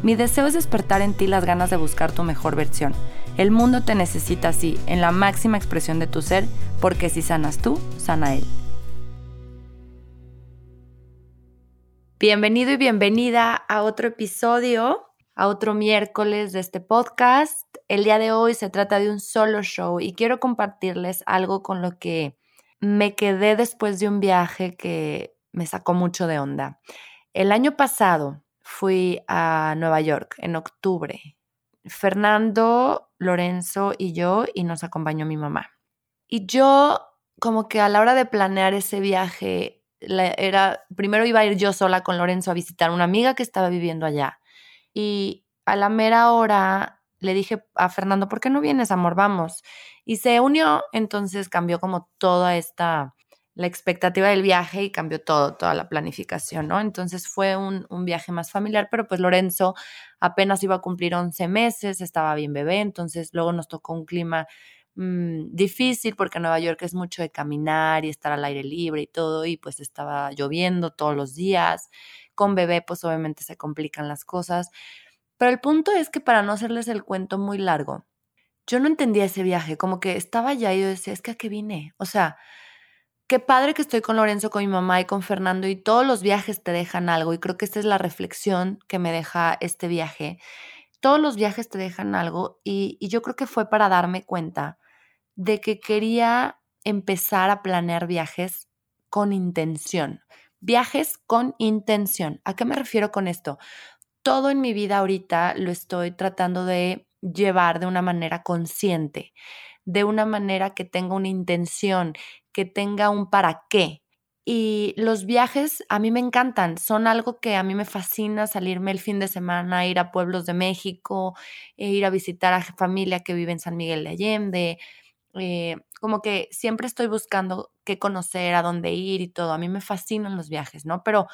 Mi deseo es despertar en ti las ganas de buscar tu mejor versión. El mundo te necesita así, en la máxima expresión de tu ser, porque si sanas tú, sana él. Bienvenido y bienvenida a otro episodio, a otro miércoles de este podcast. El día de hoy se trata de un solo show y quiero compartirles algo con lo que me quedé después de un viaje que me sacó mucho de onda. El año pasado, fui a Nueva York en octubre. Fernando, Lorenzo y yo, y nos acompañó mi mamá. Y yo, como que a la hora de planear ese viaje, era, primero iba a ir yo sola con Lorenzo a visitar una amiga que estaba viviendo allá. Y a la mera hora le dije a Fernando, ¿por qué no vienes, amor? Vamos. Y se unió, entonces cambió como toda esta la expectativa del viaje y cambió todo, toda la planificación, ¿no? Entonces fue un, viaje más familiar, pero pues Lorenzo apenas iba a cumplir 11 meses, estaba bien bebé, entonces luego nos tocó un clima mm, difícil porque Nueva York es mucho de caminar y estar al aire libre y todo, y pues estaba lloviendo todos los días, con bebé pues obviamente se complican las cosas, pero el punto es que para no hacerles el cuento muy largo, yo no entendía ese viaje, como que estaba allá y yo decía, es que a qué vine, o sea, qué padre que estoy con Lorenzo, con mi mamá y con Fernando y todos los viajes te dejan algo y creo que esta es la reflexión que me deja este viaje. Todos los viajes te dejan algo y, yo creo que fue para darme cuenta de que quería empezar a planear viajes con intención. Viajes con intención. ¿A qué me refiero con esto? Todo en mi vida ahorita lo estoy tratando de llevar de una manera consciente, de una manera que tenga una intención, que tenga un para qué. Y los viajes a mí me encantan, son algo que a mí me fascina salirme el fin de semana, ir a pueblos de México, e ir a visitar a familia que vive en San Miguel de Allende. Eh, como que siempre estoy buscando qué conocer, a dónde ir y todo. A mí me fascinan los viajes, ¿no? Pero,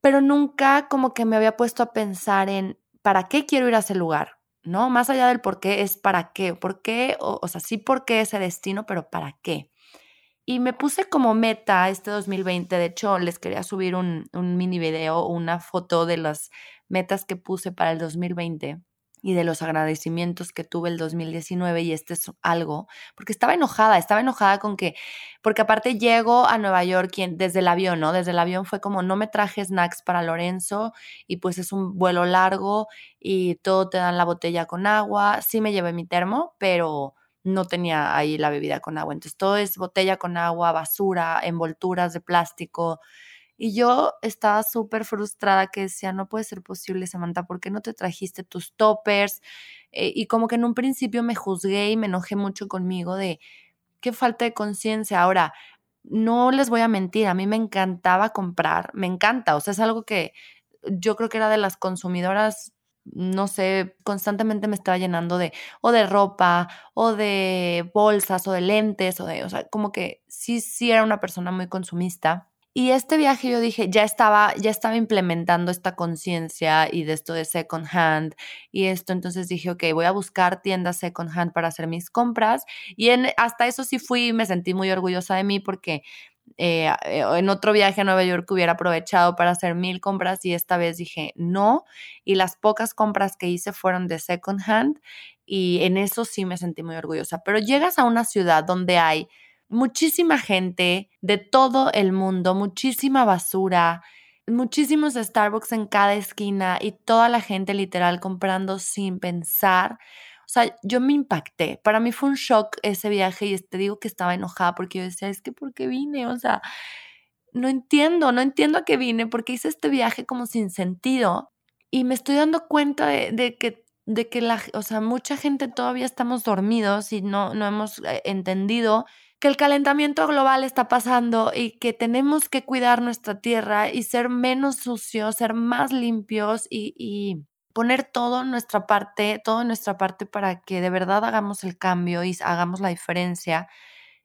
pero nunca como que me había puesto a pensar en para qué quiero ir a ese lugar, ¿no? Más allá del por qué, es para qué. ¿Por qué? O, o sea, sí por qué ese destino, pero para qué. Y me puse como meta este 2020, de hecho les quería subir un, un mini video, una foto de las metas que puse para el 2020 y de los agradecimientos que tuve el 2019 y este es algo, porque estaba enojada, estaba enojada con que, porque aparte llego a Nueva York desde el avión, ¿no? Desde el avión fue como, no me traje snacks para Lorenzo y pues es un vuelo largo y todo te dan la botella con agua, sí me llevé mi termo, pero no tenía ahí la bebida con agua. Entonces todo es botella con agua, basura, envolturas de plástico. Y yo estaba súper frustrada que decía, no puede ser posible, Samantha, ¿por qué no te trajiste tus toppers? Eh, y como que en un principio me juzgué y me enojé mucho conmigo de qué falta de conciencia. Ahora, no les voy a mentir, a mí me encantaba comprar, me encanta, o sea, es algo que yo creo que era de las consumidoras no sé, constantemente me estaba llenando de o de ropa o de bolsas o de lentes o de, o sea, como que sí, sí era una persona muy consumista. Y este viaje yo dije, ya estaba, ya estaba implementando esta conciencia y de esto de second hand y esto, entonces dije, ok, voy a buscar tiendas second hand para hacer mis compras y en, hasta eso sí fui me sentí muy orgullosa de mí porque eh, eh, en otro viaje a Nueva York hubiera aprovechado para hacer mil compras y esta vez dije no. Y las pocas compras que hice fueron de second hand y en eso sí me sentí muy orgullosa. Pero llegas a una ciudad donde hay muchísima gente de todo el mundo, muchísima basura, muchísimos Starbucks en cada esquina y toda la gente literal comprando sin pensar. Sea, yo me impacté. Para mí fue un shock ese viaje y te digo que estaba enojada porque yo decía, es que ¿por qué vine? O sea, no entiendo, no entiendo a qué vine porque hice este viaje como sin sentido y me estoy dando cuenta de, que de que la, o sea, mucha gente todavía estamos dormidos y no, no hemos eh, entendido que el calentamiento global está pasando y que tenemos que cuidar nuestra tierra y ser menos sucios, ser más limpios y, poner todo nuestra parte, todo nuestra parte para que de verdad hagamos el cambio y hagamos la diferencia.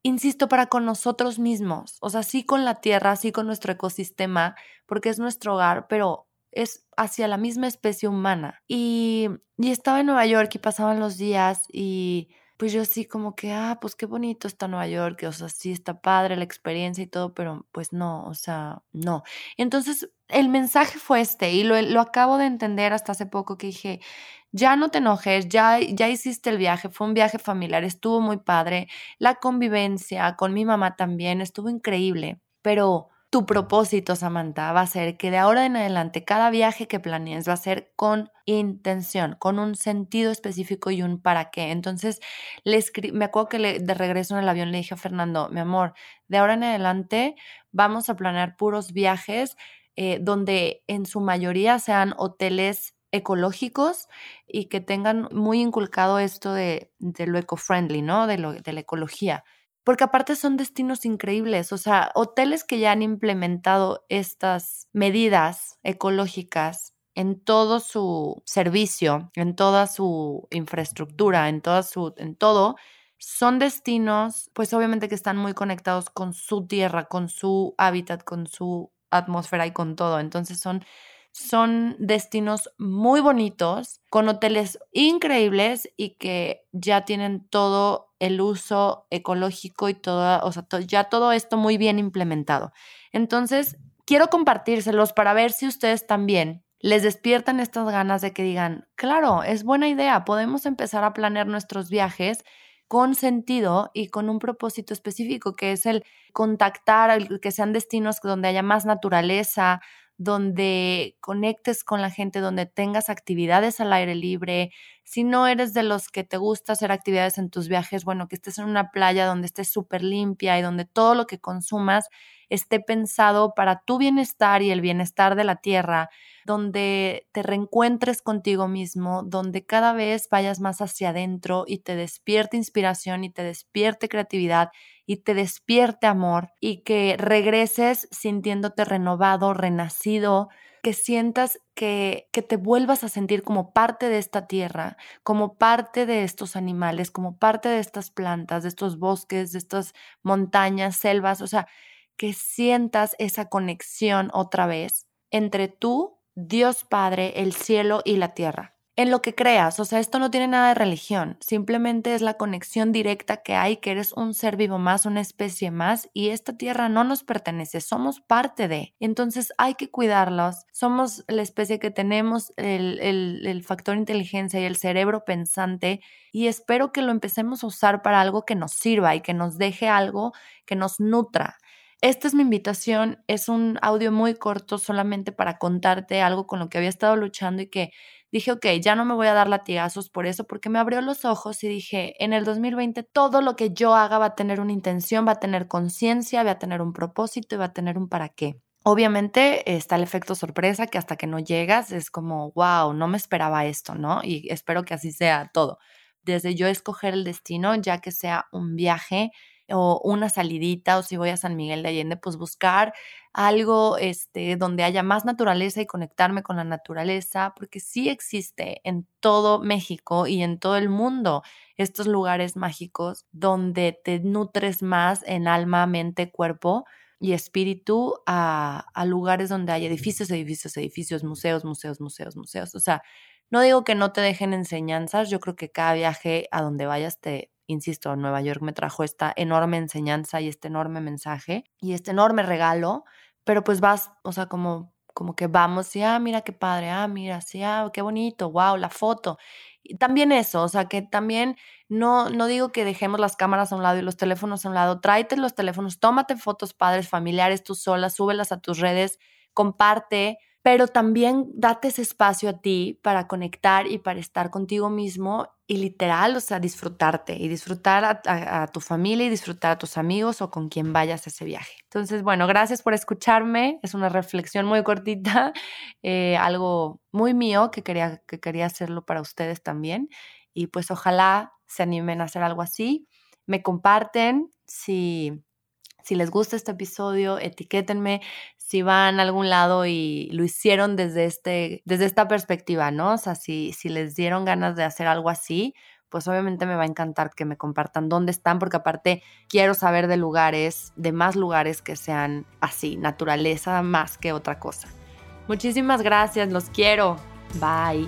Insisto, para con nosotros mismos, o sea, sí con la tierra, sí con nuestro ecosistema, porque es nuestro hogar, pero es hacia la misma especie humana. Y, y estaba en Nueva York y pasaban los días y pues yo sí como que, ah, pues qué bonito está Nueva York, o sea, sí está padre la experiencia y todo, pero pues no, o sea, no. Entonces, el mensaje fue este y lo, lo acabo de entender hasta hace poco que dije, ya no te enojes, ya, ya hiciste el viaje, fue un viaje familiar, estuvo muy padre, la convivencia con mi mamá también estuvo increíble, pero tu propósito, Samantha, va a ser que de ahora en adelante cada viaje que planees va a ser con intención, con un sentido específico y un para qué. Entonces, le me acuerdo que de regreso en el avión le dije a Fernando, mi amor, de ahora en adelante vamos a planear puros viajes eh, donde en su mayoría sean hoteles ecológicos y que tengan muy inculcado esto de, lo eco-friendly, ¿no? De, lo, de la ecología porque aparte son destinos increíbles, o sea, hoteles que ya han implementado estas medidas ecológicas en todo su servicio, en toda su infraestructura, en toda su en todo, son destinos pues obviamente que están muy conectados con su tierra, con su hábitat, con su atmósfera y con todo. Entonces son son destinos muy bonitos, con hoteles increíbles y que ya tienen todo el uso ecológico y todo, o sea, ya todo esto muy bien implementado. Entonces, quiero compartírselos para ver si ustedes también les despiertan estas ganas de que digan, claro, es buena idea, podemos empezar a planear nuestros viajes con sentido y con un propósito específico, que es el contactar, que sean destinos donde haya más naturaleza, donde conectes con la gente, donde tengas actividades al aire libre. Si no eres de los que te gusta hacer actividades en tus viajes, bueno, que estés en una playa donde estés súper limpia y donde todo lo que consumas esté pensado para tu bienestar y el bienestar de la tierra, donde te reencuentres contigo mismo, donde cada vez vayas más hacia adentro y te despierte inspiración y te despierte creatividad y te despierte amor y que regreses sintiéndote renovado, renacido, que sientas que, que, te vuelvas a sentir como parte de esta tierra, como parte de estos animales, como parte de estas plantas, de estos bosques, de estas montañas, selvas, o sea, que sientas esa conexión otra vez entre tú, Dios Padre, el cielo y la tierra en lo que creas. O sea, esto no tiene nada de religión, simplemente es la conexión directa que hay, que eres un ser vivo más, una especie más, y esta tierra no nos pertenece, somos parte de. Entonces hay que cuidarlos, somos la especie que tenemos el, el factor inteligencia y el cerebro pensante, y espero que lo empecemos a usar para algo que nos sirva y que nos deje algo que nos nutra. Esta es mi invitación, es un audio muy corto solamente para contarte algo con lo que había estado luchando y que dije, ok, ya no me voy a dar latigazos por eso, porque me abrió los ojos y dije, en el 2020 todo lo que yo haga va a tener una intención, va a tener conciencia, va a tener un propósito y va a tener un para qué. Obviamente está el efecto sorpresa que hasta que no llegas es como, wow, no me esperaba esto, ¿no? Y espero que así sea todo. Desde yo escoger el destino, ya que sea un viaje o una salidita o si voy a San Miguel de Allende, pues buscar algo este, donde haya más naturaleza y conectarme con la naturaleza, porque sí existe en todo México y en todo el mundo estos lugares mágicos donde te nutres más en alma, mente, cuerpo y espíritu a, a lugares donde hay edificios, edificios, edificios, museos, museos, museos, museos. O sea, no digo que no te dejen enseñanzas, yo creo que cada viaje a donde vayas te, insisto, Nueva York me trajo esta enorme enseñanza y este enorme mensaje y este enorme regalo, pero pues vas, o sea, como, como que vamos y, ah, mira qué padre, ah, mira, sí, ah, qué bonito, wow, la foto. También eso, o sea, que también no, no digo que dejemos las cámaras a un lado y los teléfonos a un lado, tráete los teléfonos, tómate fotos padres, familiares, tú sola, súbelas a tus redes, comparte, pero también date ese espacio a ti para conectar y para estar contigo mismo y literal, o sea, disfrutarte y disfrutar a, tu familia y disfrutar a tus amigos o con quien vayas a ese viaje. Entonces, bueno, gracias por escucharme. Es una reflexión muy cortita, eh, algo muy mío que quería, que quería hacerlo para ustedes también. Y pues ojalá se animen a hacer algo así. Me comparten si Si les gusta este episodio, etiquétenme si van a algún lado y lo hicieron desde, este, desde esta perspectiva, ¿no? O sea, si, si les dieron ganas de hacer algo así, pues obviamente me va a encantar que me compartan dónde están, porque aparte quiero saber de lugares, de más lugares que sean así, naturaleza más que otra cosa. Muchísimas gracias, los quiero. Bye.